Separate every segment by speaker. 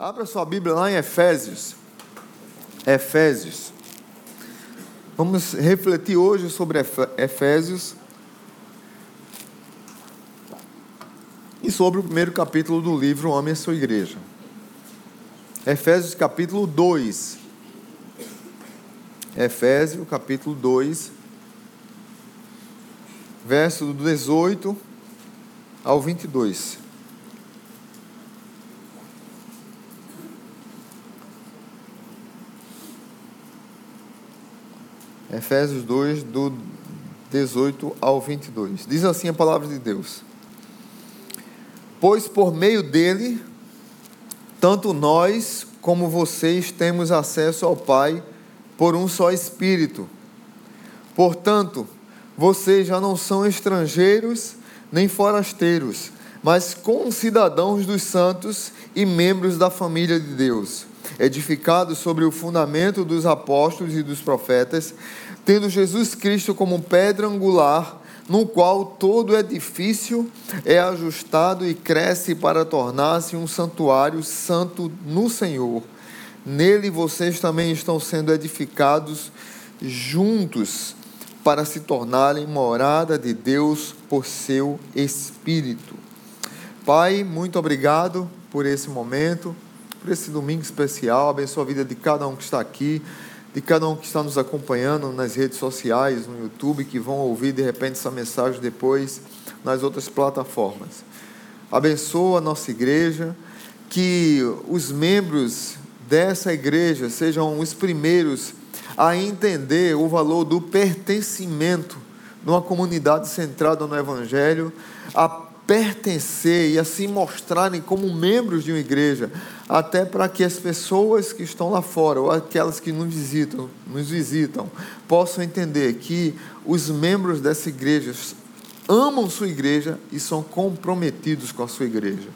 Speaker 1: Abra sua Bíblia lá em Efésios. Efésios. Vamos refletir hoje sobre Efésios e sobre o primeiro capítulo do livro Homem e Sua Igreja. Efésios capítulo 2. Efésios capítulo 2, verso do 18 ao 22. Efésios 2, do 18 ao 22. Diz assim a palavra de Deus: Pois por meio dele, tanto nós como vocês temos acesso ao Pai por um só Espírito. Portanto, vocês já não são estrangeiros nem forasteiros, mas concidadãos dos santos e membros da família de Deus edificado sobre o fundamento dos apóstolos e dos profetas, tendo Jesus Cristo como pedra angular, no qual todo edifício é ajustado e cresce para tornar-se um santuário santo no Senhor. Nele vocês também estão sendo edificados juntos para se tornarem morada de Deus por seu Espírito. Pai, muito obrigado por esse momento por esse domingo especial. Abençoa a vida de cada um que está aqui, de cada um que está nos acompanhando nas redes sociais, no YouTube, que vão ouvir de repente essa mensagem depois nas outras plataformas. Abençoa a nossa igreja, que os membros dessa igreja sejam os primeiros a entender o valor do pertencimento numa comunidade centrada no Evangelho, a pertencer e a se mostrarem como membros de uma igreja, até para que as pessoas que estão lá fora ou aquelas que nos visitam, nos visitam, possam entender que os membros dessa igreja amam sua igreja e são comprometidos com a sua igreja.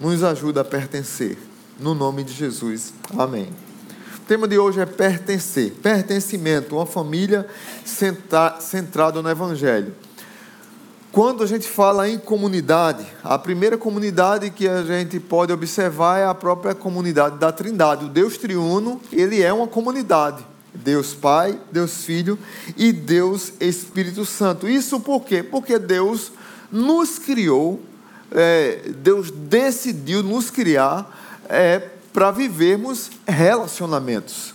Speaker 1: Nos ajuda a pertencer. No nome de Jesus. Amém. O tema de hoje é pertencer, pertencimento, uma família centrada no Evangelho. Quando a gente fala em comunidade, a primeira comunidade que a gente pode observar é a própria comunidade da Trindade. O Deus triuno, ele é uma comunidade. Deus Pai, Deus Filho e Deus Espírito Santo. Isso por quê? Porque Deus nos criou, é, Deus decidiu nos criar é, para vivermos relacionamentos.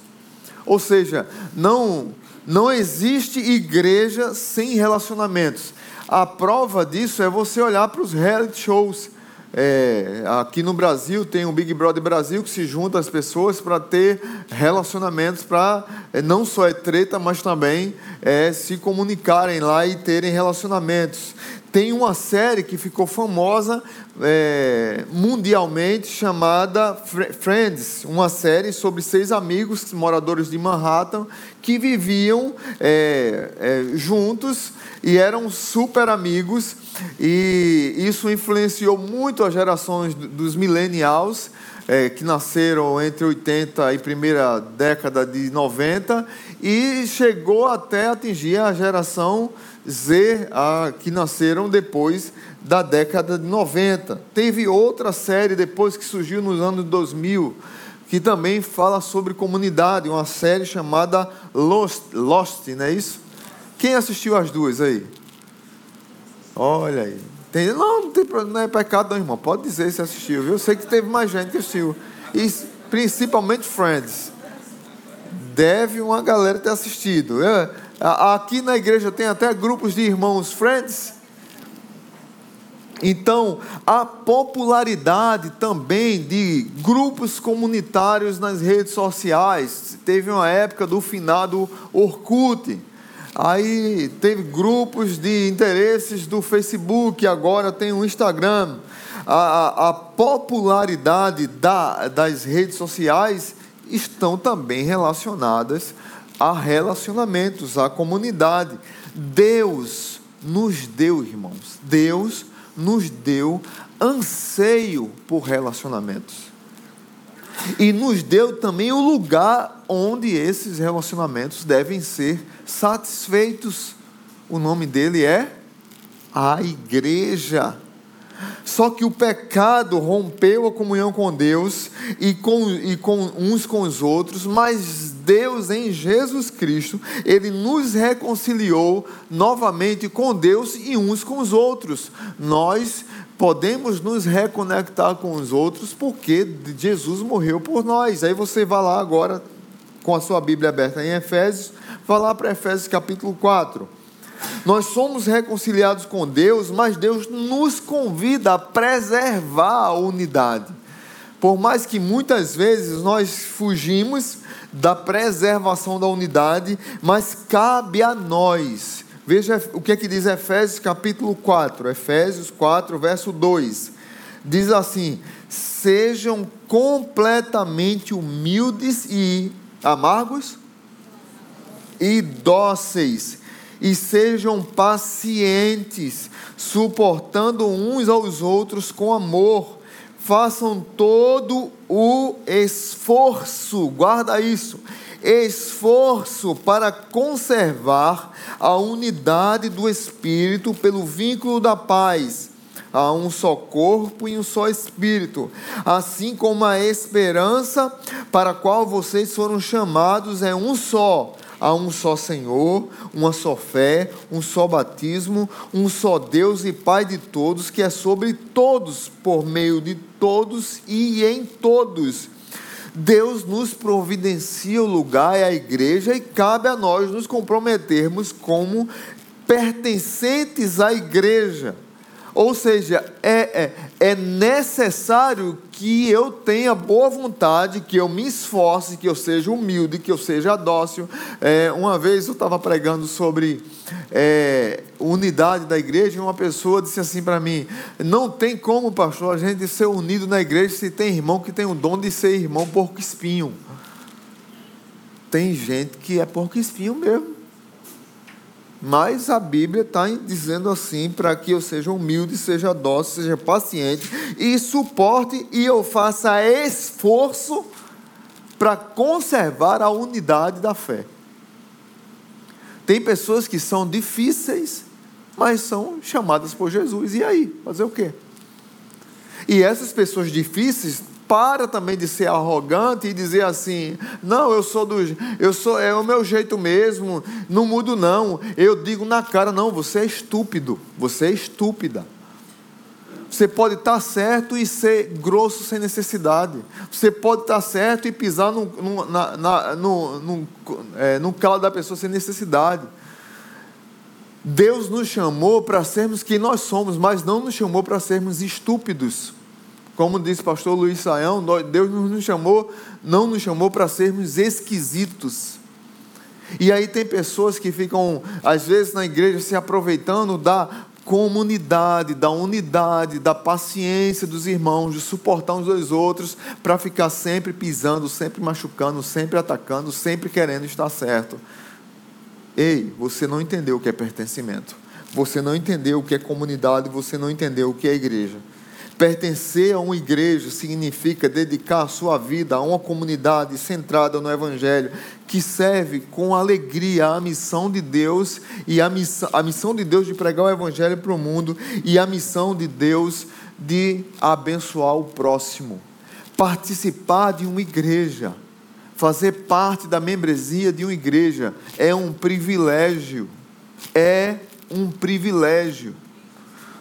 Speaker 1: Ou seja, não, não existe igreja sem relacionamentos. A prova disso é você olhar para os reality shows. É, aqui no Brasil tem o Big Brother Brasil que se junta as pessoas para ter relacionamentos para é, não só é treta, mas também é, se comunicarem lá e terem relacionamentos. Tem uma série que ficou famosa é, mundialmente chamada Friends, uma série sobre seis amigos moradores de Manhattan que viviam é, é, juntos e eram super amigos. E isso influenciou muito as gerações dos millennials é, que nasceram entre 80 e primeira década de 90 e chegou até atingir a geração Z, a, que nasceram depois da década de 90. Teve outra série depois que surgiu nos anos 2000, que também fala sobre comunidade, uma série chamada Lost, Lost não é isso? Quem assistiu as duas aí? Olha aí. Tem, não, não, tem, não é pecado não, irmão. Pode dizer se assistiu, viu? Eu sei que teve mais gente que assistiu. E principalmente Friends. Deve uma galera ter assistido. Eu, aqui na igreja tem até grupos de irmãos Friends. Então, a popularidade também de grupos comunitários nas redes sociais. Teve uma época do finado Orkut Aí teve grupos de interesses do Facebook, agora tem o Instagram. A, a, a popularidade da, das redes sociais estão também relacionadas a relacionamentos, à comunidade. Deus nos deu, irmãos, Deus nos deu anseio por relacionamentos. E nos deu também o lugar onde esses relacionamentos devem ser satisfeitos. O nome dele é a igreja. Só que o pecado rompeu a comunhão com Deus e com, e com uns com os outros, mas Deus em Jesus Cristo, Ele nos reconciliou novamente com Deus e uns com os outros. Nós podemos nos reconectar com os outros porque Jesus morreu por nós. Aí você vai lá agora com a sua Bíblia aberta em Efésios, vai lá para Efésios capítulo 4. Nós somos reconciliados com Deus, mas Deus nos convida a preservar a unidade. Por mais que muitas vezes nós fugimos da preservação da unidade, mas cabe a nós. Veja o que é que diz Efésios capítulo 4, Efésios 4, verso 2. Diz assim: Sejam completamente humildes e amargos e dóceis e sejam pacientes, suportando uns aos outros com amor. Façam todo o esforço, guarda isso, esforço para conservar a unidade do Espírito pelo vínculo da paz. Há um só corpo e um só espírito, assim como a esperança para a qual vocês foram chamados é um só Há um só Senhor, uma só fé, um só batismo, um só Deus e Pai de todos, que é sobre todos, por meio de todos e em todos. Deus nos providencia o lugar e a igreja e cabe a nós nos comprometermos como pertencentes à igreja. Ou seja, é, é, é, necessário que eu tenha boa vontade, que eu me esforce, que eu seja humilde, que eu seja dócil. É, uma vez eu estava pregando sobre é, unidade da igreja e uma pessoa disse assim para mim: Não tem como, pastor, a gente ser unido na igreja se tem irmão que tem o dom de ser irmão porco espinho. Tem gente que é porco espinho mesmo. Mas a Bíblia está dizendo assim para que eu seja humilde, seja dócil, seja paciente e suporte e eu faça esforço para conservar a unidade da fé. Tem pessoas que são difíceis, mas são chamadas por Jesus. E aí? Fazer o quê? E essas pessoas difíceis para também de ser arrogante e dizer assim: "Não, eu sou do eu sou é o meu jeito mesmo, não mudo não". Eu digo na cara: "Não, você é estúpido, você é estúpida". Você pode estar certo e ser grosso sem necessidade. Você pode estar certo e pisar no, no, na, na, no, no, é, calo da pessoa sem necessidade. Deus nos chamou para sermos quem nós somos, mas não nos chamou para sermos estúpidos. Como disse o pastor Luiz Saião, Deus nos chamou, não nos chamou para sermos esquisitos. E aí tem pessoas que ficam, às vezes, na igreja se aproveitando da comunidade, da unidade, da paciência dos irmãos, de suportar uns aos outros, para ficar sempre pisando, sempre machucando, sempre atacando, sempre querendo estar certo. Ei, você não entendeu o que é pertencimento. Você não entendeu o que é comunidade, você não entendeu o que é igreja. Pertencer a uma igreja significa dedicar a sua vida a uma comunidade centrada no Evangelho, que serve com alegria a missão de Deus e a missão, a missão de Deus de pregar o Evangelho para o mundo e a missão de Deus de abençoar o próximo. Participar de uma igreja, fazer parte da membresia de uma igreja é um privilégio. É um privilégio.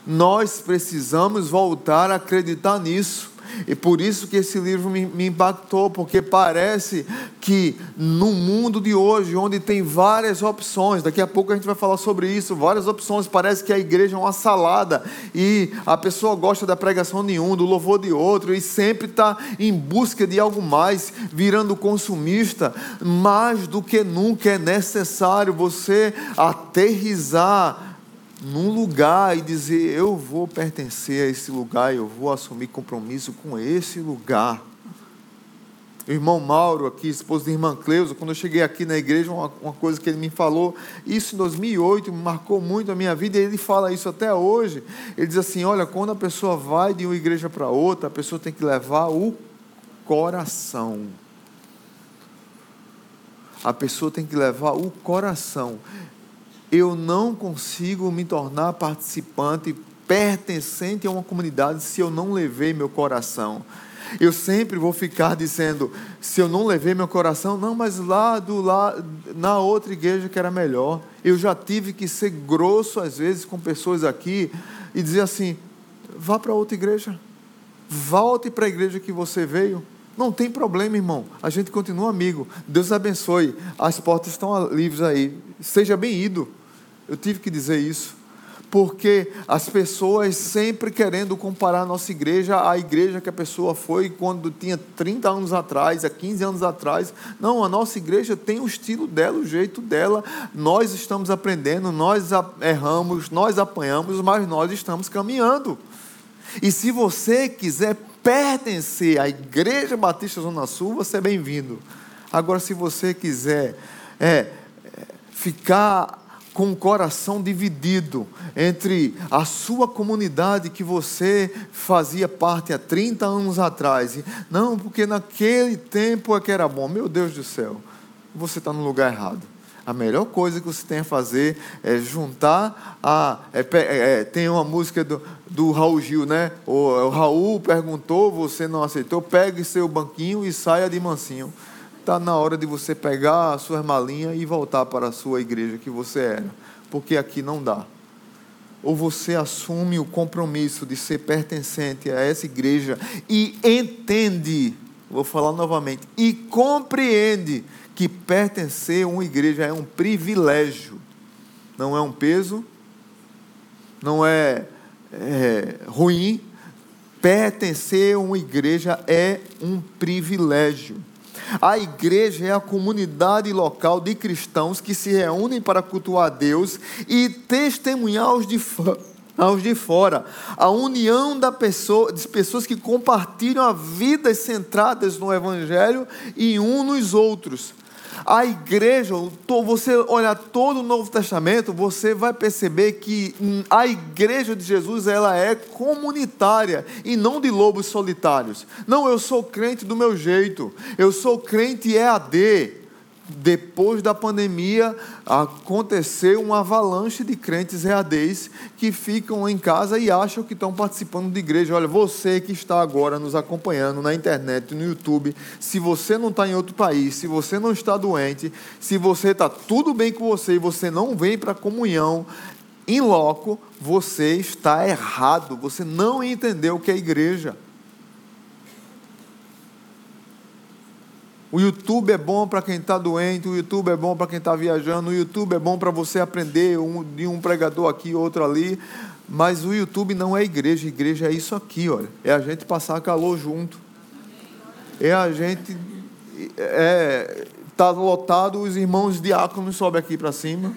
Speaker 1: Nós precisamos voltar a acreditar nisso. E por isso que esse livro me, me, impactou, porque parece que no mundo de hoje, onde tem várias opções, daqui a pouco a gente vai falar sobre isso, várias opções, parece que a igreja é uma salada e a pessoa gosta da pregação de um, do louvor de outro, e sempre está em busca de algo mais, virando consumista. Mais do que nunca é necessário você aterrizar num lugar e dizer: Eu vou pertencer a esse lugar, eu vou assumir compromisso com esse lugar. O irmão Mauro, aqui, esposo da irmã Cleusa, quando eu cheguei aqui na igreja, uma, uma, coisa que ele me falou, isso em 2008 me marcou muito a minha vida, e ele fala isso até hoje. Ele diz assim: Olha, quando a pessoa vai de uma igreja para outra, a pessoa tem que levar o coração. A pessoa tem que levar o coração eu não consigo me tornar participante pertencente a uma comunidade se eu não levei meu coração. Eu sempre vou ficar dizendo, se eu não levei meu coração, não, mas lá do lá na outra igreja que era melhor. Eu já tive que ser grosso às vezes com pessoas aqui e dizer assim: vá para outra igreja. Volte para a igreja que você veio. Não tem problema, irmão. A gente continua amigo. Deus abençoe. As portas estão livres aí. Seja bem-indo. Eu tive que dizer isso porque as pessoas sempre querendo comparar a nossa igreja à igreja que a pessoa foi quando tinha 30 anos atrás, há 15 anos atrás. Não, a nossa igreja tem o estilo dela, o jeito dela. Nós estamos aprendendo, nós erramos, nós apanhamos, mas nós estamos caminhando. E se você quiser pertencer à Igreja Batista Zona Sul, você é bem-vindo. Agora, se você quiser é, é ficar com o coração dividido entre a sua comunidade que você fazia parte há 30 anos atrás. Não, porque naquele tempo é que era bom. Meu Deus do céu, você está no lugar errado. A melhor coisa que você tem a fazer é juntar a. É, é, é, tem uma música do, do Raul Gil, né? O, o Raul perguntou, você não aceitou, pegue seu banquinho e saia de mansinho está na hora de você pegar as suas malinhas e voltar para a sua igreja que você era, porque aqui não dá. Ou você assume o compromisso de ser pertencente a essa igreja e entende, vou falar novamente, e compreende que pertencer a uma igreja é um privilégio, não é um peso, não é, é ruim. Pertencer a uma igreja é um privilégio. A igreja é a comunidade local de cristãos que se reúnem para cultuar a Deus e testemunhar aos de, aos de fora. A união da pessoa, de pessoas que compartilham a vidas centradas no Evangelho e um nos outros. A igreja, você olhar todo o Novo Testamento, você vai perceber que a igreja de Jesus ela é comunitária e não de lobos solitários. Não, eu sou crente do meu jeito. Eu sou crente EAD depois da pandemia, aconteceu uma avalanche de crentes readês que ficam em casa e acham que estão participando de igreja. Olha, você que está agora nos acompanhando na internet, no YouTube, se você não está em outro país, se você não está doente, se você está tudo bem com você e você não vem para a comunhão, em loco, você está errado, você não entendeu o que é igreja. O YouTube é bom para quem está doente, o YouTube é bom para quem está viajando, o YouTube é bom para você aprender um, de um pregador aqui, outro ali. Mas o YouTube não é igreja, igreja é isso aqui, olha. É a gente passar calor junto. É a gente. É, tá lotado, os irmãos diáconos sobem aqui para cima.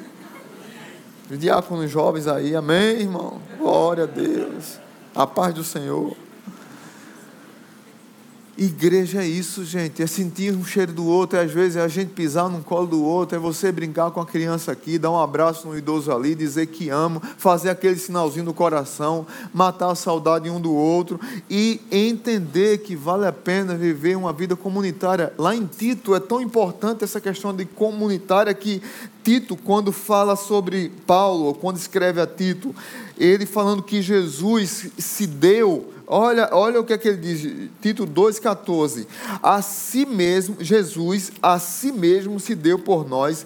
Speaker 1: Os diáconos jovens aí, amém, irmão? Glória a Deus. A paz do Senhor. Igreja é isso, gente, é sentir um cheiro do outro, é às vezes é a gente pisar no colo do outro, é você brincar com a criança aqui, dar um abraço no idoso ali, dizer que amo, fazer aquele sinalzinho do coração, matar a saudade um do outro e entender que vale a pena viver uma vida comunitária. Lá em Tito é tão importante essa questão de comunitária que Tito, quando fala sobre Paulo, quando escreve a Tito, ele falando que Jesus se deu Olha, olha o que, é que ele diz, Tito 2,14. A si mesmo, Jesus, a si mesmo se deu por nós,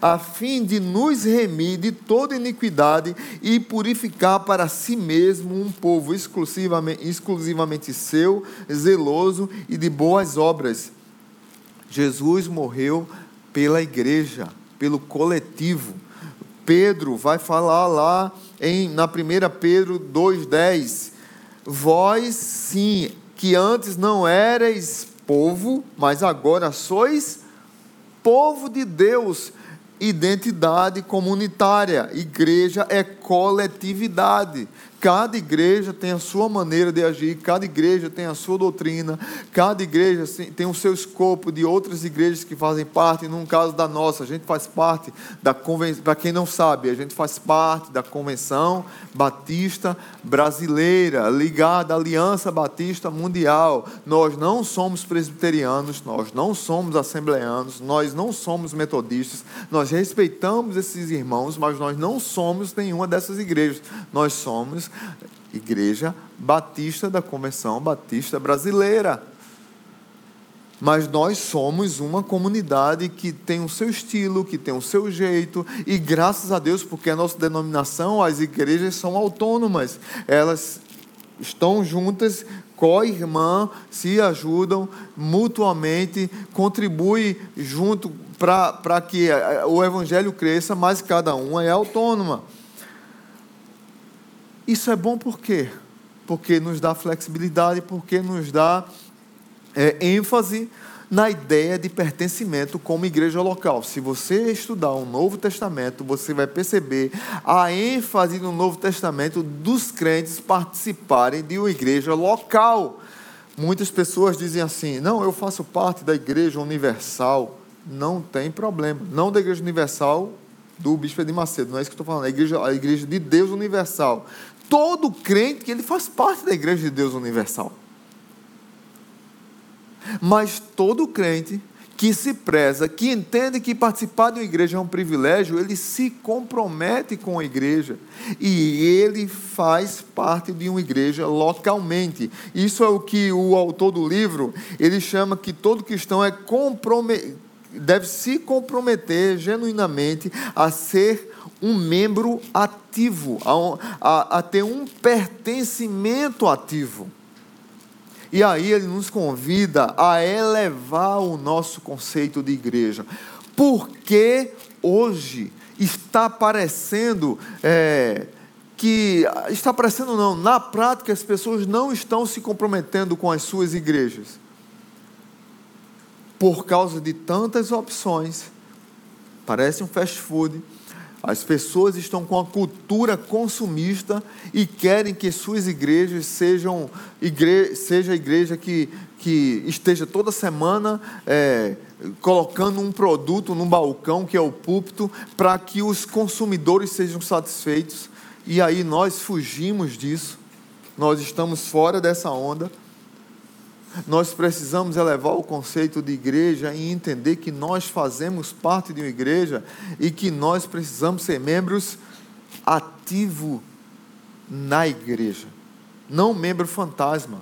Speaker 1: a fim de nos remir de toda iniquidade e purificar para si mesmo um povo exclusivamente, exclusivamente seu, zeloso e de boas obras. Jesus morreu pela igreja, pelo coletivo. Pedro vai falar lá em, na 1 Pedro 2,10 Vós sim, que antes não erais povo, mas agora sois povo de Deus. Identidade comunitária. Igreja é coletividade. Cada igreja tem a sua maneira de agir, cada igreja tem a sua doutrina, cada igreja tem o seu escopo de outras igrejas que fazem parte. No caso da nossa, a gente faz parte da convenção, para quem não sabe, a gente faz parte da Convenção Batista Brasileira, ligada à Aliança Batista Mundial. Nós não somos presbiterianos, nós não somos assembleanos, nós não somos metodistas, nós respeitamos esses irmãos, mas nós não somos nenhuma dessas igrejas. Nós somos Igreja Batista da Convenção Batista Brasileira. Mas nós somos uma comunidade que tem o seu estilo, que tem o seu jeito, e graças a Deus, porque a nossa denominação, as igrejas são autônomas, elas estão juntas, co-irmã, se ajudam mutuamente, contribuem junto para que o evangelho cresça, mas cada uma é autônoma. Isso é bom por quê? Porque nos dá flexibilidade, porque nos dá é, ênfase na ideia de pertencimento como igreja local. Se você estudar o Novo Testamento, você vai perceber a ênfase no Novo Testamento dos crentes participarem de uma igreja local. Muitas pessoas dizem assim: não, eu faço parte da igreja universal. Não tem problema. Não da igreja universal do bispo de Macedo, não é isso que eu estou falando, a igreja, a igreja de Deus universal. Todo crente que ele faz parte da igreja de Deus universal. Mas todo crente que se preza, que entende que participar de uma igreja é um privilégio, ele se compromete com a igreja e ele faz parte de uma igreja localmente. Isso é o que o autor do livro, ele chama que todo cristão é deve se comprometer genuinamente a ser um membro ativo, a, a, a ter um pertencimento ativo. E aí ele nos convida a elevar o nosso conceito de igreja. Porque hoje está parecendo é, que. Está parecendo não, na prática as pessoas não estão se comprometendo com as suas igrejas. Por causa de tantas opções. Parece um fast food as pessoas estão com a cultura consumista e querem que suas igrejas sejam igre, seja a igreja que, que esteja toda semana é, colocando um produto no balcão, que é o púlpito, para que os consumidores sejam satisfeitos. E aí nós fugimos disso, nós estamos fora dessa onda. Nós precisamos elevar o conceito de igreja e entender que nós fazemos parte de uma igreja e que nós precisamos ser membros ativos na igreja. Não membro fantasma,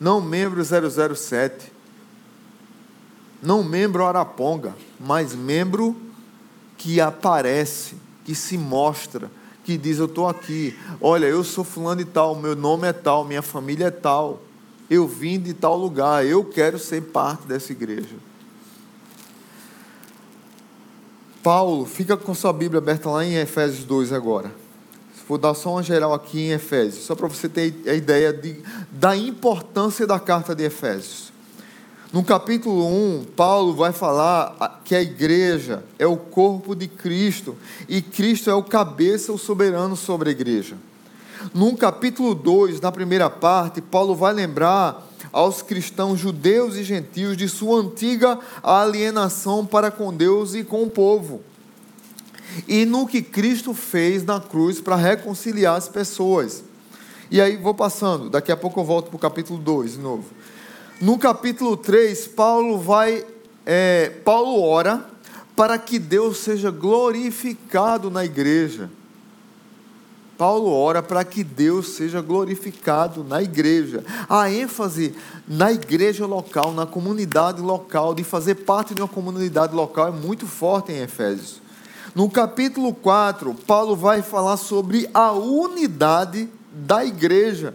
Speaker 1: não membro 007, não membro araponga, mas membro que aparece, que se mostra, que diz: Eu estou aqui, olha, eu sou fulano e tal, meu nome é tal, minha família é tal eu vim de tal lugar, eu quero ser parte dessa igreja. Paulo, fica com sua Bíblia aberta lá em Efésios 2 agora. Vou dar só uma geral aqui em Efésios, só para você ter a ideia de, da importância da carta de Efésios. No capítulo 1, Paulo vai falar que a igreja é o corpo de Cristo e Cristo é o cabeça, o soberano sobre a igreja. No capítulo 2, na primeira parte, Paulo vai lembrar aos cristãos judeus e gentios de sua antiga alienação para com Deus e com o povo. E no que Cristo fez na cruz para reconciliar as pessoas. E aí vou passando, daqui a pouco eu volto para o capítulo 2 de novo. No capítulo 3, Paulo vai. É, Paulo ora para que Deus seja glorificado na igreja. Paulo ora para que Deus seja glorificado na igreja. A ênfase na igreja local, na comunidade local, de fazer parte de uma comunidade local é muito forte em Efésios. No capítulo 4, Paulo vai falar sobre a unidade da igreja.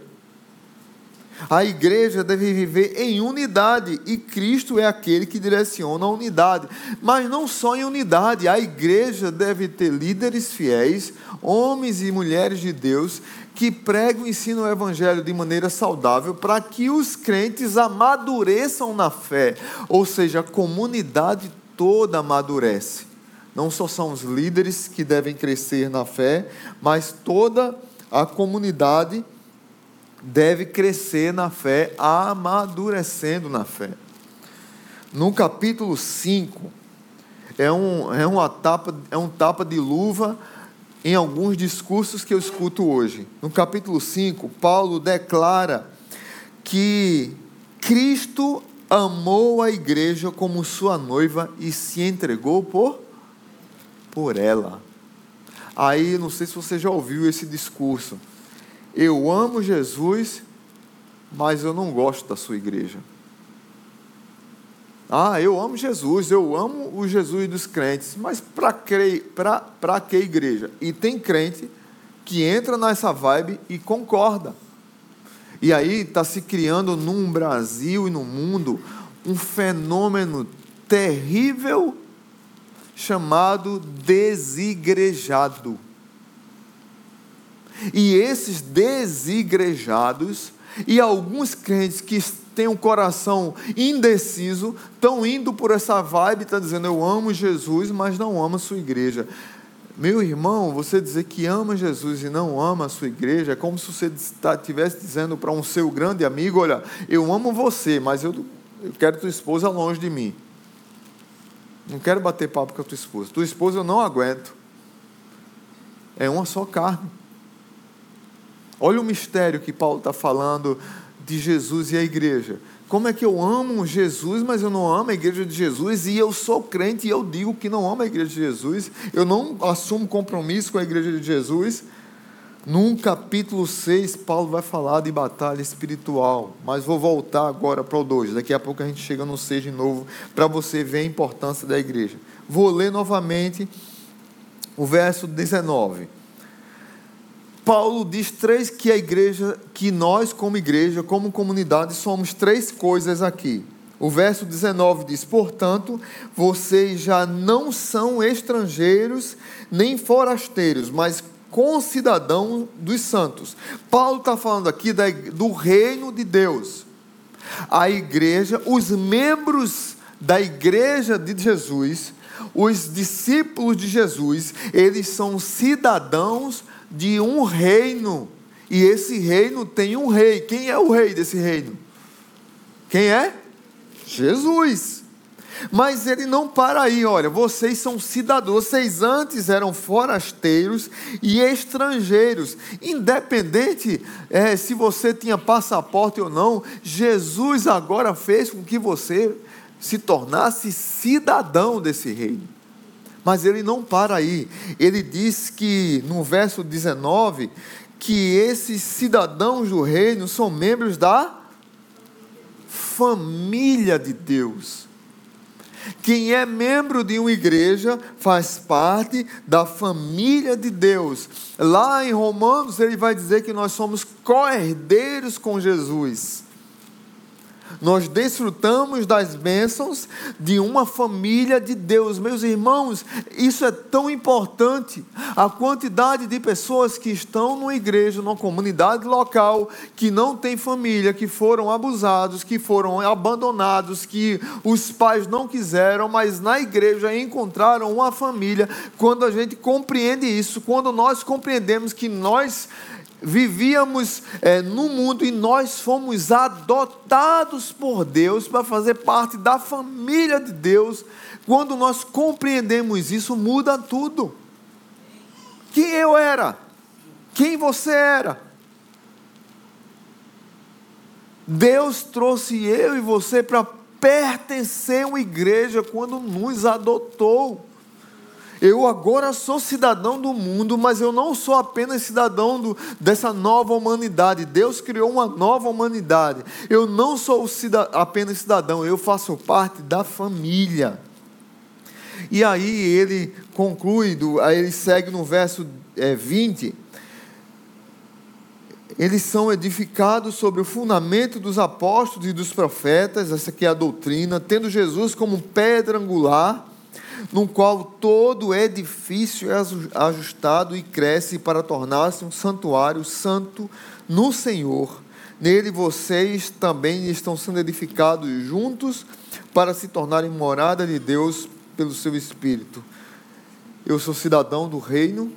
Speaker 1: A igreja deve viver em unidade e Cristo é aquele que direciona a unidade. Mas não só em unidade, a igreja deve ter líderes fiéis, homens e mulheres de Deus, que pregam e ensinam o evangelho de maneira saudável para que os crentes amadureçam na fé. Ou seja, a comunidade toda amadurece. Não só são os líderes que devem crescer na fé, mas toda a comunidade deve crescer na fé, amadurecendo na fé. No capítulo 5, é um, é, uma tapa, é um tapa de luva em alguns discursos que eu escuto hoje. No capítulo 5, Paulo declara que Cristo amou a igreja como sua noiva e se entregou por, por ela. Aí, não sei se você já ouviu esse discurso Eu amo Jesus, mas eu não gosto da sua igreja. Ah, eu amo Jesus, eu amo o Jesus dos crentes, mas para que igreja? E tem crente que entra nessa vibe e concorda. E aí está se criando num Brasil e no mundo um fenômeno terrível chamado desigrejado. E esses desigrejados e alguns crentes que têm um coração indeciso estão indo por essa vibe, estão dizendo eu amo Jesus, mas não amo a sua igreja. Meu irmão, você dizer que ama Jesus e não ama a sua igreja é como se você estivesse dizendo para um seu grande amigo: Olha, eu amo você, mas eu, eu quero tua esposa longe de mim. Não quero bater papo com a tua esposa. Tua esposa eu não aguento. É uma só carne. Olha o mistério que Paulo está falando de Jesus e a igreja. Como é que eu amo Jesus, mas eu não amo a igreja de Jesus, e eu sou crente e eu digo que não amo a igreja de Jesus, eu não assumo compromisso com a igreja de Jesus. Num capítulo 6, Paulo vai falar de batalha espiritual, mas vou voltar agora para o 2. Daqui a pouco a gente chega no 6 de novo, para você ver a importância da igreja. Vou ler novamente o verso 19. Paulo diz três que a igreja, que nós como igreja, como comunidade, somos três coisas aqui. O verso 19 diz: Portanto, vocês já não são estrangeiros nem forasteiros, mas concidadãos dos santos. Paulo está falando aqui do reino de Deus. A igreja, os membros da igreja de Jesus, os discípulos de Jesus, eles são cidadãos de um reino. E esse reino tem um rei. Quem é o rei desse reino? Quem é? Jesus. Mas ele não para aí, olha, vocês são cidadãos, vocês antes eram forasteiros e estrangeiros, independente é, se você tinha passaporte ou não, Jesus agora fez com que você se tornasse cidadão desse reino. Mas ele não para aí. Ele diz que no verso 19 que esses cidadãos do reino são membros da família de Deus. Quem é membro de uma igreja faz parte da família de Deus. Lá em Romanos ele vai dizer que nós somos co-herdeiros com Jesus nós desfrutamos das bênçãos de uma família de Deus. Meus irmãos, isso é tão importante. A quantidade de pessoas que estão numa igreja, numa comunidade local, que não tem família, que foram abusados, que foram abandonados, que os pais não quiseram, mas na igreja encontraram uma família. Quando a gente compreende isso, quando nós compreendemos que nós vivíamos é, no mundo e nós fomos adotados por Deus para fazer parte da família de Deus. Quando nós compreendemos isso, muda tudo. Quem eu era? Quem você era? Deus trouxe eu e você para pertencer a uma igreja quando nos adotou. Eu agora sou cidadão do mundo, mas eu não sou apenas cidadão do, dessa nova humanidade. Deus criou uma nova humanidade. Eu não sou apenas cidadão, eu faço parte da família. E aí ele conclui, aí ele segue no verso é, 20. Eles são edificados sobre o fundamento dos apóstolos e dos profetas, essa aqui é a doutrina, tendo Jesus como pedra angular no qual todo edifício é ajustado e cresce para tornar-se um santuário santo no Senhor. Nele vocês também estão sendo edificados juntos para se tornarem morada de Deus pelo seu Espírito. Eu sou cidadão do reino,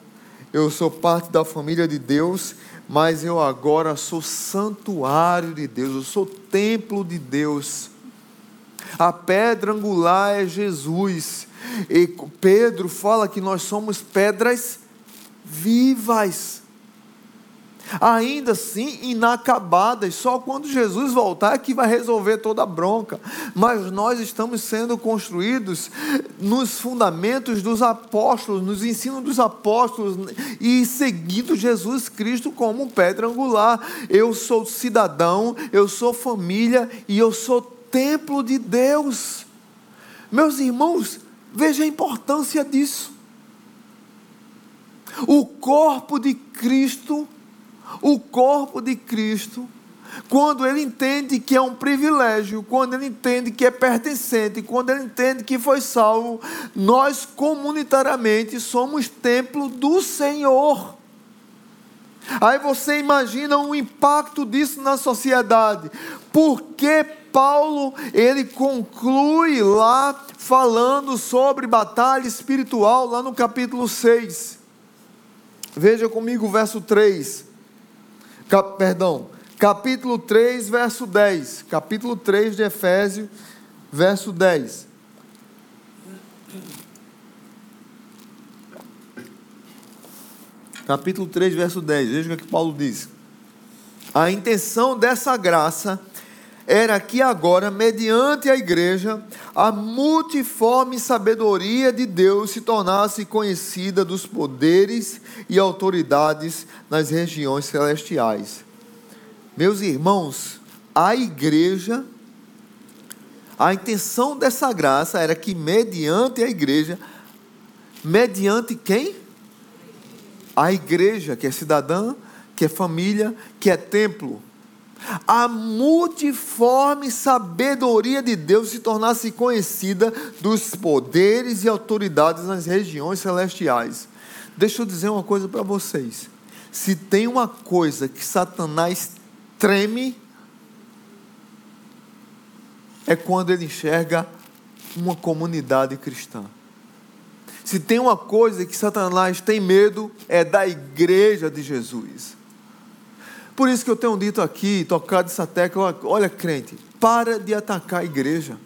Speaker 1: eu sou parte da família de Deus, mas eu agora sou santuário de Deus, eu sou templo de Deus. A pedra angular é Jesus. E Pedro fala que nós somos pedras vivas. ainda assim inacabadas. Só quando Jesus voltar é que vai resolver toda a bronca. Mas nós estamos sendo construídos nos fundamentos dos apóstolos, nos ensinos dos apóstolos e seguindo Jesus Cristo como pedra angular. Eu sou cidadão, eu sou família e eu sou templo de Deus. Meus irmãos, veja a importância disso. O corpo de Cristo o corpo de Cristo, quando ele entende que é um privilégio, quando ele entende que é pertencente, quando ele entende que foi salvo, nós comunitariamente somos templo do Senhor. Aí você imagina o impacto disso na sociedade. Porque Paulo, ele conclui lá falando sobre batalha espiritual lá no capítulo 6. Veja comigo o verso 3 cap, perdão, capítulo 3, verso 10. Capítulo 3 de Efésios, verso 10. Capítulo 3, verso 10. Veja o que Paulo diz. A intenção dessa graça era que agora, mediante a igreja, a multiforme sabedoria de Deus se tornasse conhecida dos poderes e autoridades nas regiões celestiais. Meus irmãos, a igreja, a intenção dessa graça era que, mediante a igreja, mediante quem? A igreja, que é cidadã, que é família, que é templo a multiforme sabedoria de Deus se tornasse conhecida dos poderes e autoridades nas regiões celestiais. Deixa eu dizer uma coisa para vocês. Se tem uma coisa que Satanás treme, é quando ele enxerga uma comunidade cristã. Se tem uma coisa que Satanás tem medo, é da igreja de Jesus. Por isso que eu tenho dito aqui, tocado essa tecla, olha crente, para de atacar a igreja.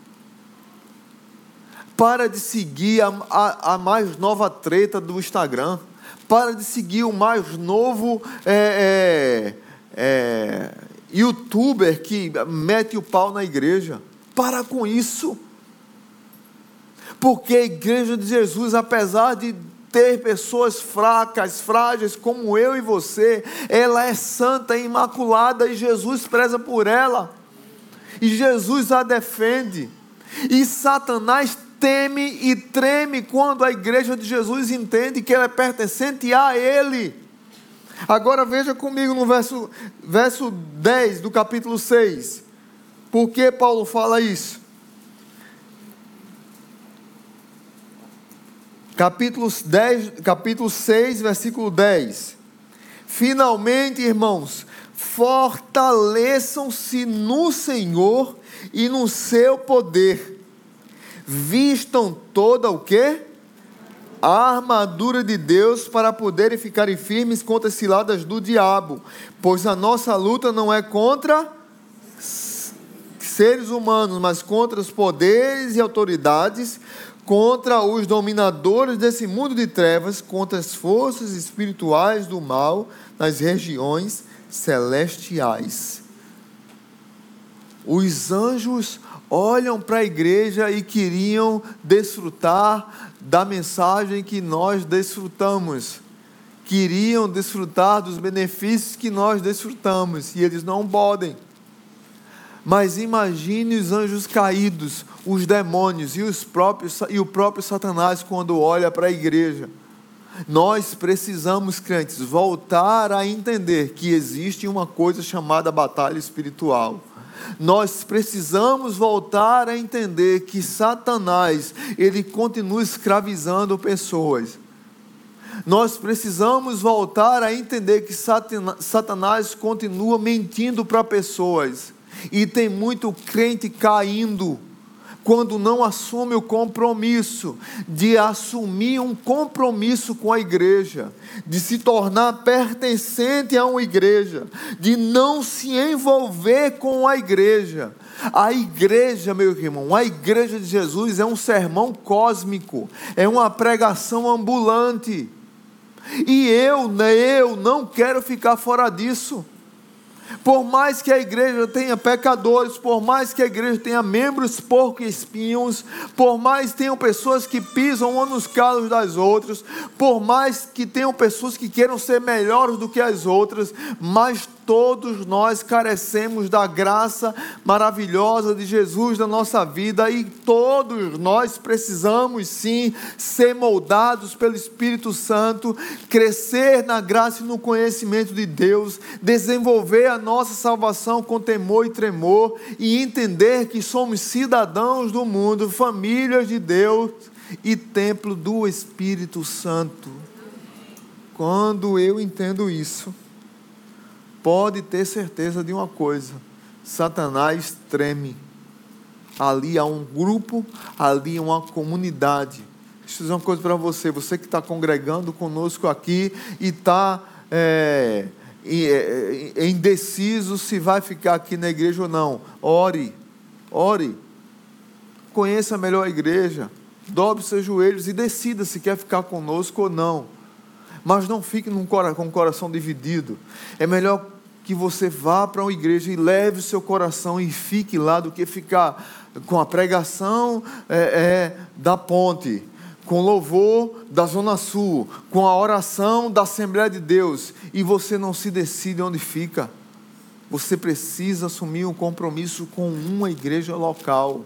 Speaker 1: Para de seguir a, a, a mais nova treta do Instagram. Para de seguir o mais novo é, é, é, youtuber que mete o pau na igreja. Para com isso. Porque a igreja de Jesus, apesar de ter pessoas fracas, frágeis como eu e você. Ela é santa, imaculada e Jesus preza por ela. E Jesus a defende. E Satanás teme e treme quando a igreja de Jesus entende que ela é pertencente a Ele. Agora veja comigo no verso, verso 10 do capítulo 6. Por que Paulo fala isso? Capítulo, 10, capítulo 6, versículo 10. Finalmente, irmãos, fortaleçam-se no Senhor e no seu poder. Vistam toda o quê? A armadura de Deus para poderem ficarem firmes contra as ciladas do diabo, pois a nossa luta não é contra seres humanos, mas contra os poderes e autoridades, contra os dominadores desse mundo de trevas, contra as forças espirituais do mal nas regiões celestiais. Os anjos olham para a igreja e queriam desfrutar da mensagem que nós desfrutamos. Queriam desfrutar dos benefícios que nós desfrutamos e eles não podem. Mas imagine os anjos caídos, os demônios e, os próprios, e o próprio Satanás quando olha para a igreja. Nós precisamos, crentes, voltar a entender que existe uma coisa chamada batalha espiritual. Nós precisamos voltar a entender que Satanás, ele continua escravizando pessoas. Nós precisamos voltar a entender que Satanás continua mentindo para pessoas. E tem muito crente caindo quando não assume o compromisso de assumir um compromisso com a igreja, de se tornar pertencente a uma igreja, de não se envolver com a igreja. A igreja, meu irmão, a igreja de Jesus é um sermão cósmico, é uma pregação ambulante. E eu, eu não quero ficar fora disso. Por mais que a igreja tenha pecadores, por mais que a igreja tenha membros porco e espinhos, por mais que tenham pessoas que pisam um nos calos das outras, por mais que tenham pessoas que queiram ser melhores do que as outras, mas todos nós carecemos da graça maravilhosa de Jesus na nossa vida e todos nós precisamos sim ser moldados pelo Espírito Santo, crescer na graça e no conhecimento de Deus, desenvolver a nossa salvação com temor e tremor e entender que somos cidadãos do mundo, famílias de Deus e templo do Espírito Santo. Quando eu entendo isso, pode ter certeza de uma coisa: Satanás treme. Ali há um grupo, ali há uma comunidade. Deixa eu dizer uma coisa para você: você que está congregando conosco aqui e está é, é, é, indeciso se vai ficar aqui na igreja ou não, ore, ore. Conheça melhor a igreja, dobre seus joelhos e decida se quer ficar conosco ou não. Mas não fique com o coração dividido. É melhor que você vá para uma igreja e leve o seu coração e fique lá do que ficar com a pregação é, é, da ponte, com louvor da Zona Sul, com a oração da Assembleia de Deus e você não se decide onde fica. Você precisa assumir um compromisso com uma igreja local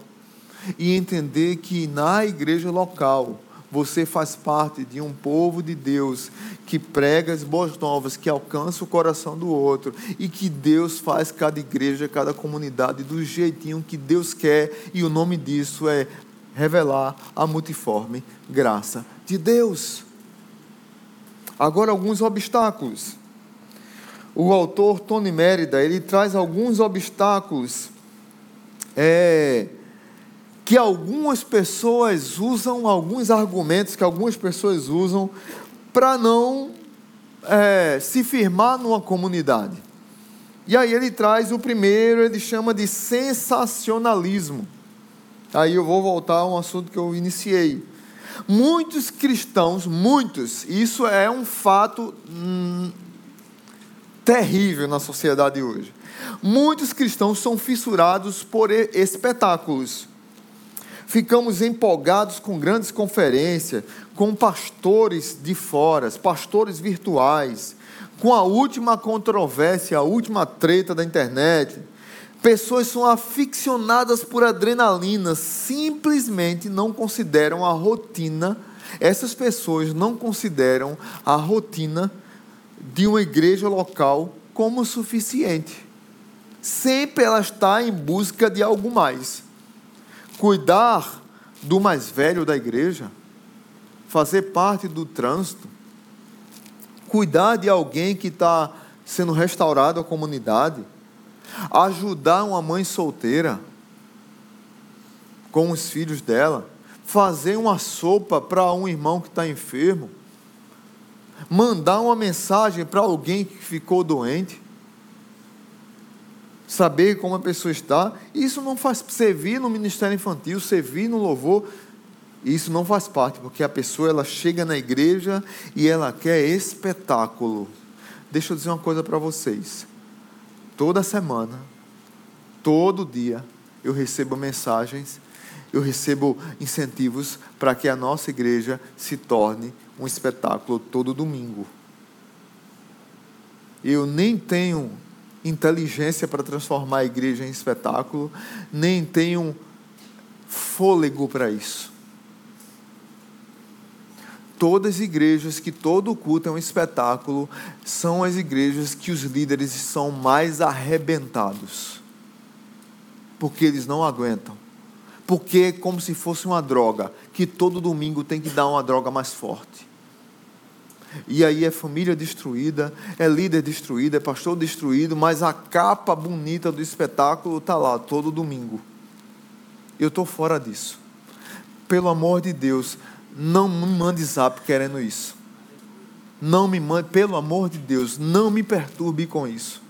Speaker 1: e entender que na igreja local você faz parte de um povo de Deus que prega as boas novas, que alcança o coração do outro e que Deus faz cada igreja, cada comunidade do jeitinho que Deus quer, e o nome disso é revelar a multiforme graça de Deus. Agora alguns obstáculos. O autor Tony Mérida, ele traz alguns obstáculos é, que algumas pessoas usam, alguns argumentos que algumas pessoas usam para não é, se firmar numa comunidade. E aí ele traz o primeiro, ele chama de sensacionalismo. Aí eu vou voltar a um assunto que eu iniciei. Muitos cristãos, muitos, isso é um fato hum, terrível na sociedade hoje. Muitos cristãos são fissurados por espetáculos ficamos empolgados com grandes conferências, com pastores de fora, pastores virtuais, com a última controvérsia, a última treta da internet. Pessoas são aficionadas por adrenalina, simplesmente não consideram a rotina, essas pessoas não consideram a rotina de uma igreja local como suficiente. Sempre ela está em busca de algo mais cuidar do mais velho da igreja, fazer parte do trânsito, cuidar de alguém que está sendo restaurado a comunidade, ajudar uma mãe solteira com os filhos dela, fazer uma sopa para um irmão que está enfermo, mandar uma mensagem para alguém que ficou doente saber como a pessoa está. Isso não faz servir no ministério infantil, servir no louvor. Isso não faz parte, porque a pessoa ela chega na igreja e ela quer espetáculo. Deixa eu dizer uma coisa para vocês. Toda semana, todo dia, eu recebo mensagens, eu recebo incentivos para que a nossa igreja se torne um espetáculo todo domingo. Eu nem tenho inteligência para transformar a igreja em espetáculo, nem tenho fôlego para isso. Todas as igrejas que todo culto é um espetáculo são as igrejas que os líderes são mais arrebentados. Porque eles não aguentam. Porque é como se fosse uma droga, que todo domingo tem que dar uma droga mais forte. E aí é família destruída, é líder destruído, é pastor destruído, mas a capa bonita do espetáculo está lá todo domingo. Eu estou fora disso. Pelo amor de Deus, não me mande zap querendo isso. Não me mande, pelo amor de Deus, não me perturbe com isso.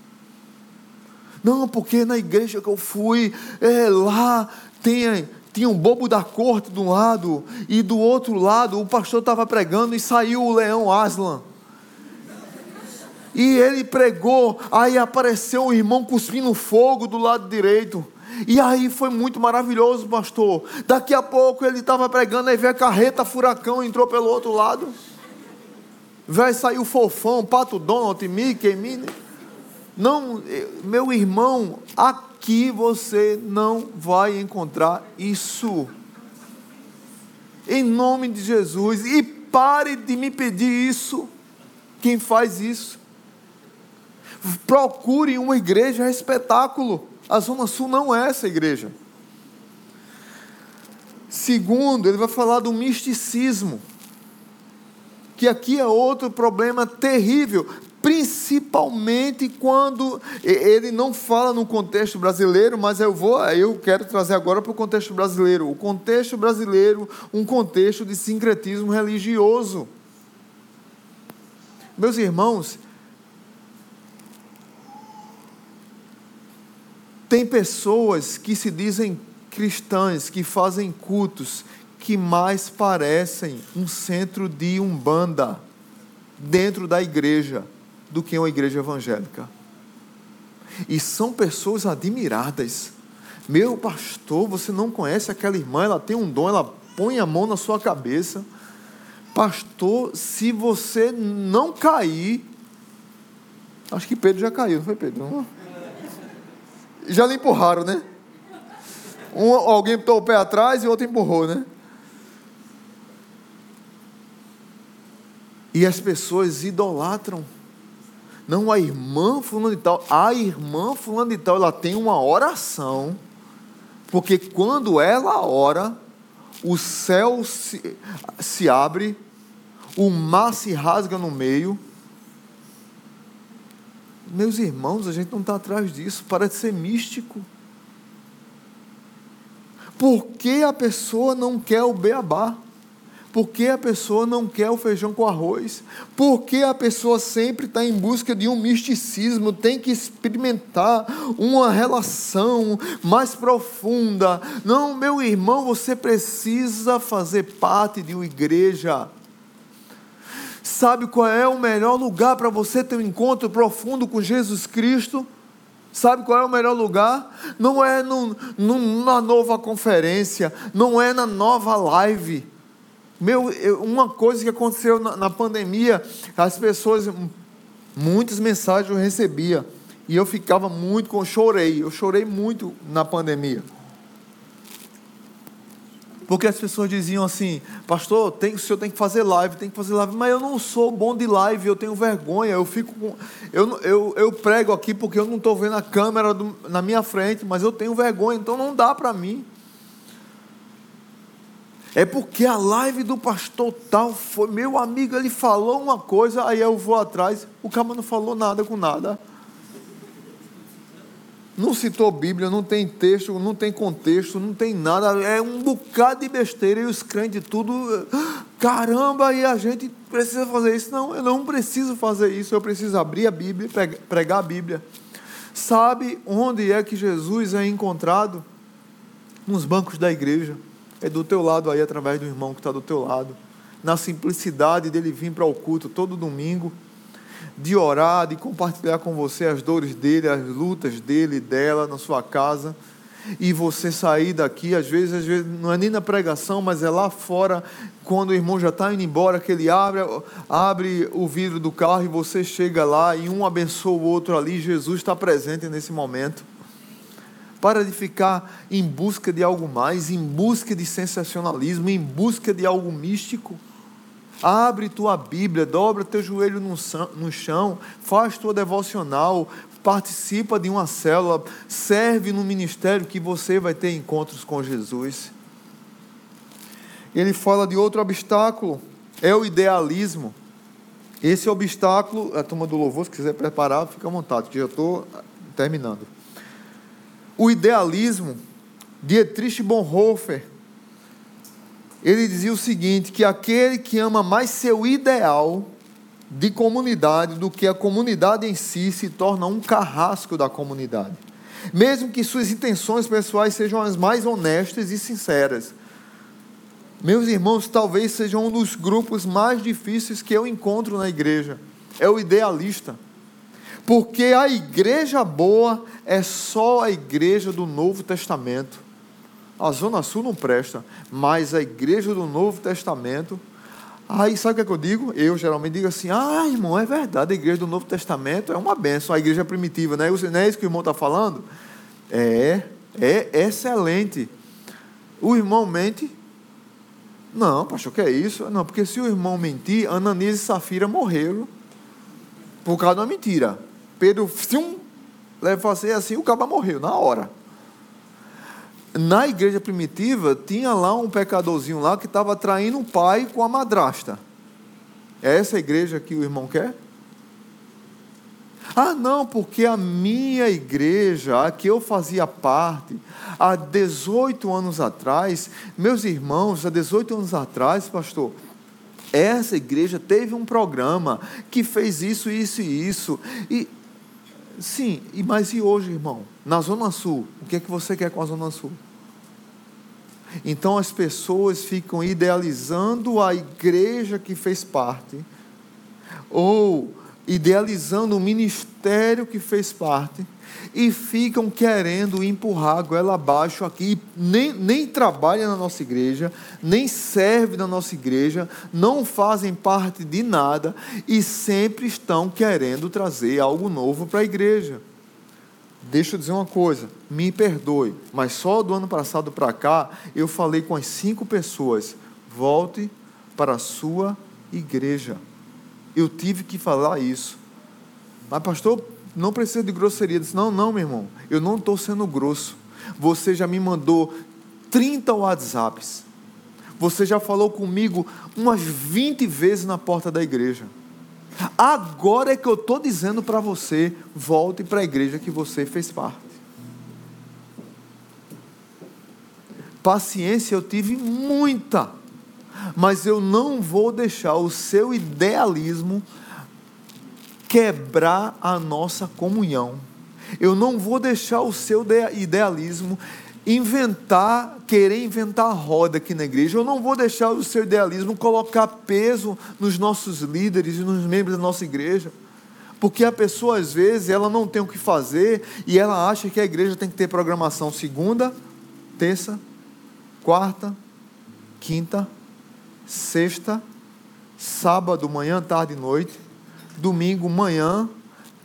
Speaker 1: Não, porque na igreja que eu fui, é, lá tem tinha um bobo da corte de um lado e do outro lado o pastor estava pregando e saiu o leão Aslan. E ele pregou, aí apareceu um irmão cuspindo fogo do lado direito. E aí foi muito maravilhoso, pastor. Daqui a pouco ele estava pregando, aí veio a carreta furacão, entrou pelo outro lado. Vai sair o fofão, Pato Donald, Mickey, Minnie. Não, meu irmão, aqui você não vai encontrar isso. Em nome de Jesus. E pare de me pedir isso. Quem faz isso? Procure uma igreja espetáculo. A Zona Sul não é essa igreja. Segundo, ele vai falar do misticismo, que aqui é outro problema terrível, principalmente quando ele não fala no contexto brasileiro, mas eu vou, eu quero trazer agora para o contexto brasileiro. O contexto brasileiro, um contexto de sincretismo religioso. Meus irmãos, Tem pessoas que se dizem cristãs, que fazem cultos, que mais parecem um centro de umbanda dentro da igreja do que uma igreja evangélica. E são pessoas admiradas. Meu pastor, você não conhece aquela irmã, ela tem um dom, ela põe a mão na sua cabeça. Pastor, se você não cair, acho que Pedro já caiu, não foi Pedro? Já lhe empurraram, né? Um, alguém botou o pé atrás e outro empurrou, né? E as pessoas idolatram. Não, a irmã fulano de tal, a irmã fulano de tal, ela tem uma oração, porque quando ela ora, o céu se, se abre, o mar se rasga no meio, meus irmãos, a gente não está atrás disso, para de ser místico. Por que a pessoa não quer o beabá? Por que a pessoa não quer o feijão com arroz? Por que a pessoa sempre está em busca de um misticismo, tem que experimentar uma relação mais profunda? Não, meu irmão, você precisa fazer parte de uma igreja Sabe qual é o melhor lugar para você ter um encontro profundo com Jesus Cristo? Sabe qual é o melhor lugar? Não é no, no, na nova conferência, não é na nova live. Meu, uma coisa que aconteceu na, na pandemia, as pessoas, muitas mensagens eu recebia, e eu ficava muito com, chorei, eu chorei muito na pandemia. Porque as pessoas diziam assim, pastor, tem, o senhor tem que fazer live, tem que fazer live, mas eu não sou bom de live, eu tenho vergonha, eu fico com, eu, eu, eu prego aqui porque eu não estou vendo a câmera do, na minha frente, mas eu tenho vergonha, então não dá para mim. É porque a live do pastor tal foi, meu amigo, ele falou uma coisa, aí eu vou atrás, o cara não falou nada com nada. Não citou Bíblia, não tem texto, não tem contexto, não tem nada. É um bocado de besteira e os crentes tudo. Caramba, e a gente precisa fazer isso. Não, eu não preciso fazer isso. Eu preciso abrir a Bíblia e pregar a Bíblia. Sabe onde é que Jesus é encontrado? Nos bancos da igreja. É do teu lado aí, através do irmão que está do teu lado. Na simplicidade dele vir para o culto todo domingo de orar, de compartilhar com você as dores dele, as lutas dele e dela na sua casa. E você sair daqui, às vezes, às vezes, não é nem na pregação, mas é lá fora, quando o irmão já está indo embora, que ele abre, abre o vidro do carro e você chega lá e um abençoa o outro ali, Jesus está presente nesse momento. Para de ficar em busca de algo mais, em busca de sensacionalismo, em busca de algo místico. Abre tua Bíblia, dobra teu joelho no chão, faz tua devocional, participa de uma célula, serve no ministério que você vai ter encontros com Jesus. Ele fala de outro obstáculo, é o idealismo. Esse obstáculo, a turma do louvor, se quiser preparar, fica à vontade, que já estou terminando. O idealismo, Dietrich Bonhoeffer, ele dizia o seguinte: que aquele que ama mais seu ideal de comunidade do que a comunidade em si se torna um carrasco da comunidade. Mesmo que suas intenções pessoais sejam as mais honestas e sinceras. Meus irmãos, talvez seja um dos grupos mais difíceis que eu encontro na igreja. É o idealista. Porque a igreja boa é só a igreja do Novo Testamento. A Zona Sul não presta, mas a igreja do Novo Testamento. Aí sabe o que, é que eu digo? Eu geralmente digo assim: ah, irmão, é verdade, a igreja do Novo Testamento é uma benção, a igreja primitiva, né? Não é isso que o irmão está falando? É, é excelente. O irmão mente? Não, pastor, que é isso? Não, porque se o irmão mentir, Ananias e Safira morreram por causa de uma mentira. Pedro, um, leva assim, assim, o cabo morreu, na hora. Na igreja primitiva, tinha lá um pecadorzinho lá que estava traindo o pai com a madrasta. É essa igreja que o irmão quer? Ah, não, porque a minha igreja, a que eu fazia parte, há 18 anos atrás, meus irmãos, há 18 anos atrás, pastor, essa igreja teve um programa que fez isso, isso e isso. E sim, mas e hoje, irmão? Na Zona Sul, o que é que você quer com a Zona Sul? Então as pessoas ficam idealizando a igreja que fez parte, ou idealizando o ministério que fez parte e ficam querendo empurrar a goela abaixo aqui, nem, nem trabalha na nossa igreja, nem serve na nossa igreja, não fazem parte de nada e sempre estão querendo trazer algo novo para a igreja. Deixa eu dizer uma coisa, me perdoe, mas só do ano passado para cá eu falei com as cinco pessoas: volte para a sua igreja eu tive que falar isso. Mas, pastor, não precisa de grosseria. Disse, não, não, meu irmão, eu não estou sendo grosso. Você já me mandou 30 WhatsApps. Você já falou comigo umas 20 vezes na porta da igreja. Agora é que eu estou dizendo para você: volte para a igreja que você fez parte. Paciência eu tive muita mas eu não vou deixar o seu idealismo quebrar a nossa comunhão. Eu não vou deixar o seu idealismo inventar, querer inventar roda aqui na igreja. Eu não vou deixar o seu idealismo colocar peso nos nossos líderes e nos membros da nossa igreja. Porque a pessoa, às vezes, ela não tem o que fazer e ela acha que a igreja tem que ter programação segunda, terça, quarta, quinta sexta, sábado, manhã, tarde e noite, domingo, manhã,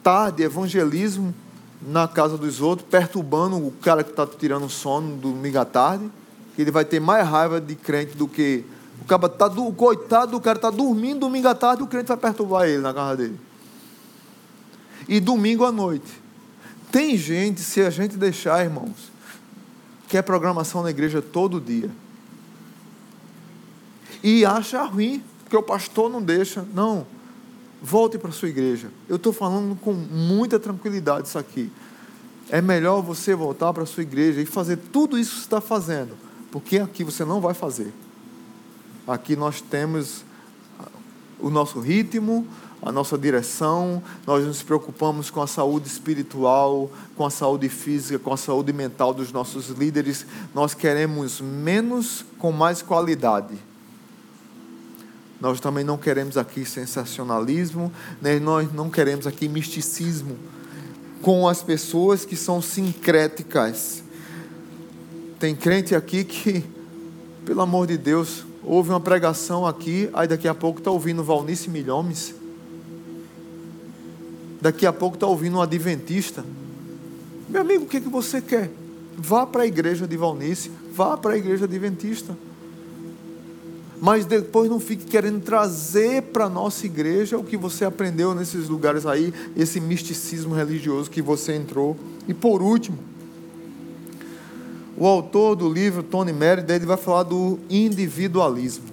Speaker 1: tarde, evangelismo na casa dos outros, perturbando o cara que está tirando sono domingo à tarde, que ele vai ter mais raiva de crente do que. O, cara tá, o coitado do cara está dormindo domingo à tarde o crente vai perturbar ele na casa dele. E domingo à noite. Tem gente, se a gente deixar, irmãos, que é programação na igreja todo dia e acha ruim, porque o pastor não deixa. Não, volte para a sua igreja. Eu estou falando com muita tranquilidade isso aqui. É melhor você voltar para a sua igreja e fazer tudo isso que está fazendo, porque aqui você não vai fazer. Aqui nós temos o nosso ritmo, a nossa direção, nós nos preocupamos com a saúde espiritual, com a saúde física, com a saúde mental dos nossos líderes. Nós queremos menos com mais qualidade. Nós também não queremos aqui sensacionalismo, né? nós não queremos aqui misticismo com as pessoas que são sincréticas. Tem crente aqui que, pelo amor de Deus, houve uma pregação aqui, aí daqui a pouco está ouvindo Valnice Milhomes. Daqui a pouco está ouvindo um adventista. Meu amigo, o que, que você quer? Vá para a igreja de Valnice, vá para a igreja adventista mas depois não fique querendo trazer para a nossa igreja o que você aprendeu nesses lugares aí, esse misticismo religioso que você entrou. E por último, o autor do livro, Tony Merida, ele vai falar do individualismo.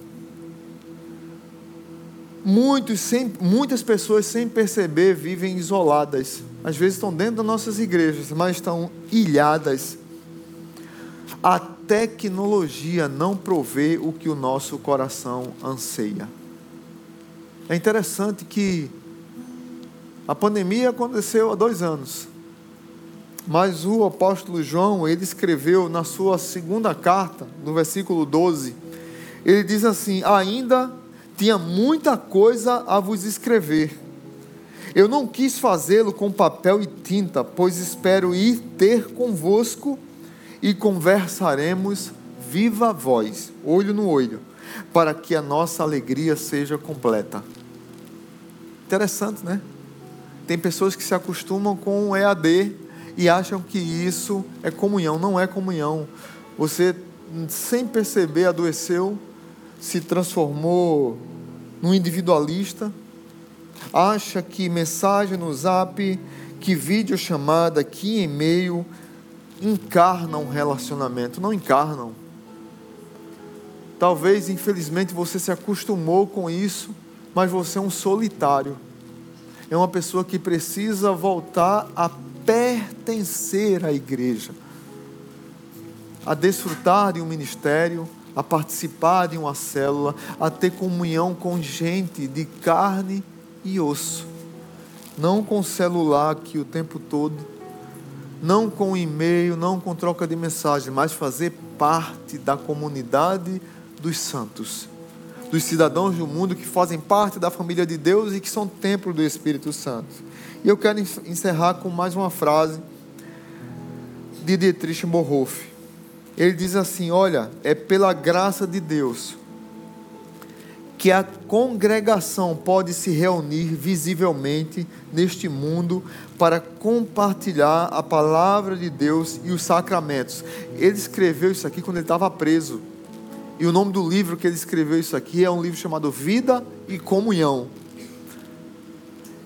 Speaker 1: Muitos, sem, muitas pessoas, sem perceber, vivem isoladas. Às vezes estão dentro das nossas igrejas, mas estão ilhadas. Até tecnologia não provê o que o nosso coração anseia. É interessante que a pandemia aconteceu há dois anos, mas o apóstolo João, ele escreveu na sua segunda carta, no versículo 12, ele diz assim: Ainda tinha muita coisa a vos escrever, Eu não quis fazê-lo com papel e tinta, pois espero ir ter convosco e conversaremos viva voz, olho no olho, para que a nossa alegria seja completa. Interessante, né? Tem pessoas que se acostumam com o EAD e acham que isso é comunhão. Não é comunhão. Você, sem perceber, adoeceu, se transformou num individualista, acha que mensagem no zap, que vídeo chamada, que e-mail encarnam um relacionamento. Não encarnam. Talvez, infelizmente, você se acostumou com isso, mas você é um solitário. É uma pessoa que precisa voltar a pertencer à igreja, a desfrutar de um ministério, a participar de uma célula, a ter comunhão com gente de carne e osso. Não com celular aqui o tempo todo, não com e-mail, não com troca de mensagem, mas fazer parte da comunidade dos santos, dos cidadãos do mundo que fazem parte da família de Deus e que são templo do Espírito Santo. E eu quero encerrar com mais uma frase de Dietrich Bonhoeffer. Ele diz assim: Olha, é pela graça de Deus que a congregação pode se reunir visivelmente neste mundo para compartilhar a palavra de Deus e os sacramentos. Ele escreveu isso aqui quando ele estava preso. E o nome do livro que ele escreveu isso aqui é um livro chamado Vida e Comunhão.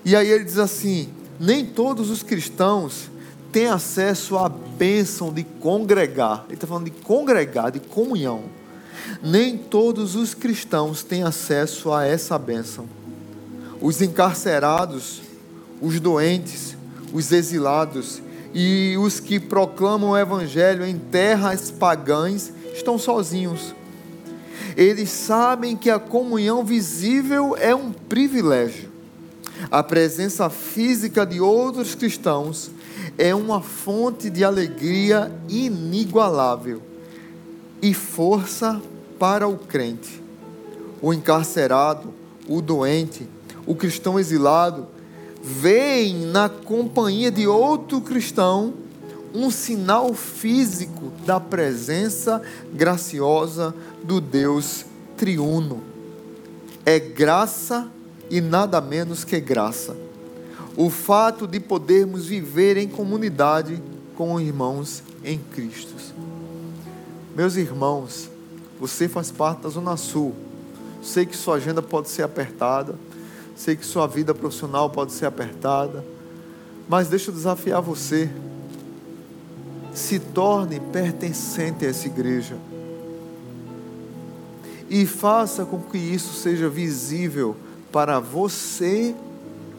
Speaker 1: E aí ele diz assim: nem todos os cristãos têm acesso à bênção de congregar. Ele está falando de congregar, de comunhão. Nem todos os cristãos têm acesso a essa bênção. Os encarcerados, os doentes, os exilados e os que proclamam o evangelho em terras pagãs estão sozinhos eles sabem que a comunhão visível é um privilégio. A presença física de outros cristãos é uma fonte de alegria inigualável e força para o crente. O encarcerado, o doente, o cristão exilado, veem na companhia de outro cristão um sinal físico da presença graciosa do Deus triuno. É graça e nada menos que graça. O fato de podermos viver em comunidade com irmãos em Cristo. Meus irmãos, você faz parte da Zona Sul. Sei que sua agenda pode ser apertada, sei que sua vida profissional pode ser apertada, mas deixa eu desafiar você se torne pertencente a essa igreja. E faça com que isso seja visível para você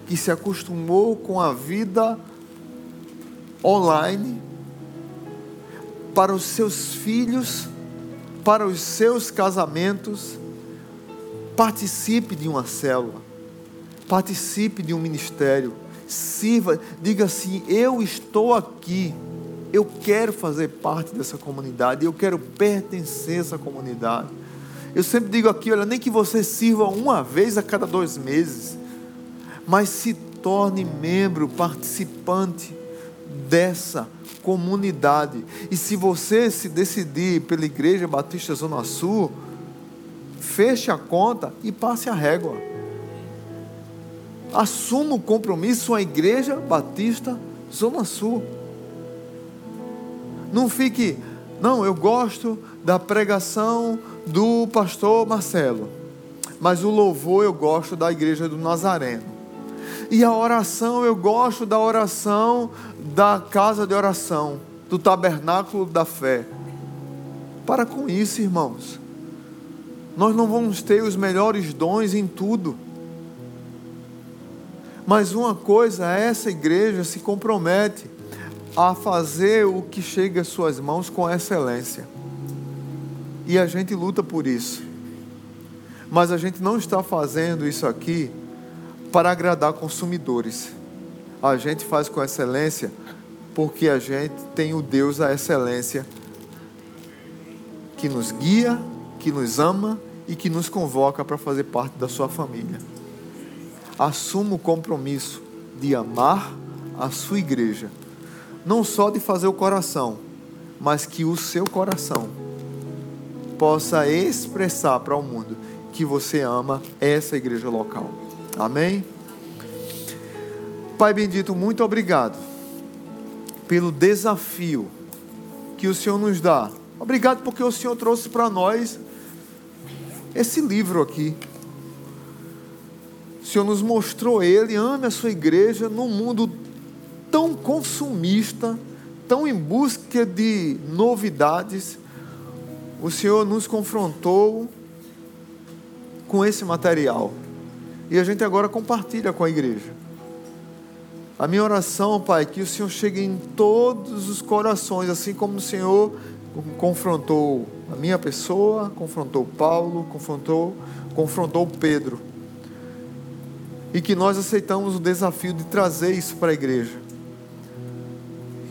Speaker 1: que se acostumou com a vida online, para os seus filhos, para os seus casamentos. Participe de uma célula, participe de um ministério, sirva, diga assim: Eu estou aqui eu quero fazer parte dessa comunidade, eu quero pertencer a essa comunidade. Eu sempre digo aqui: olha, nem que você sirva uma vez a cada dois meses, mas se torne membro, participante dessa comunidade. E se você se decidir pela Igreja Batista Zona Sul, feche a conta e passe a régua. Assuma o compromisso com a Igreja Batista Zona Sul. Não fique, não, eu gosto da pregação do pastor Marcelo, mas o louvor eu gosto da igreja do Nazareno. E a oração eu gosto da oração da casa de oração, do tabernáculo da fé. Para com isso, irmãos. Nós não vamos ter os melhores dons em tudo. Mas uma coisa, essa igreja se compromete a fazer o que chega às suas mãos com excelência. E a gente luta por isso. Mas a gente não está fazendo isso aqui para agradar consumidores. A gente faz com excelência porque a gente tem o Deus da excelência que nos guia, que nos ama e que nos convoca para fazer parte da sua família. Assuma o compromisso de amar a sua igreja. Não só de fazer o coração, mas que o seu coração possa expressar para o mundo que você ama essa igreja local. Amém? Pai bendito, muito obrigado pelo desafio que o Senhor nos dá. Obrigado porque o Senhor trouxe para nós esse livro aqui. O Senhor nos mostrou ele, ame a sua igreja num mundo tão consumista, tão em busca de novidades. O Senhor nos confrontou com esse material. E a gente agora compartilha com a igreja. A minha oração, Pai, é que o Senhor chegue em todos os corações, assim como o Senhor confrontou a minha pessoa, confrontou Paulo, confrontou, confrontou Pedro. E que nós aceitamos o desafio de trazer isso para a igreja.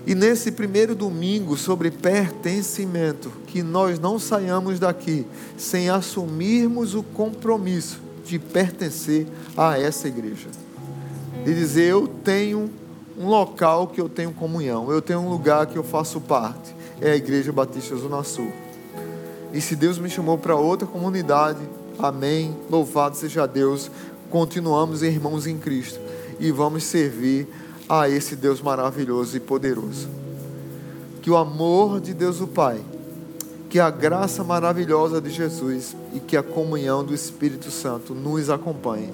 Speaker 1: E nesse primeiro domingo sobre pertencimento, que nós não saiamos daqui sem assumirmos o compromisso de pertencer a essa igreja. De dizer, eu tenho um local que eu tenho comunhão, eu tenho um lugar que eu faço parte, é a Igreja Batista Zona Sul. E se Deus me chamou para outra comunidade, amém, louvado seja Deus, continuamos irmãos em Cristo e vamos servir a esse Deus maravilhoso e poderoso. Que o amor de Deus o Pai, que a graça maravilhosa de Jesus e que a comunhão do Espírito Santo nos acompanhe.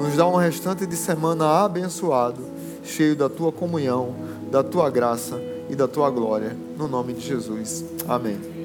Speaker 1: Nos dá um restante de semana abençoado, cheio da tua comunhão, da tua graça e da tua glória. No nome de Jesus. Amém.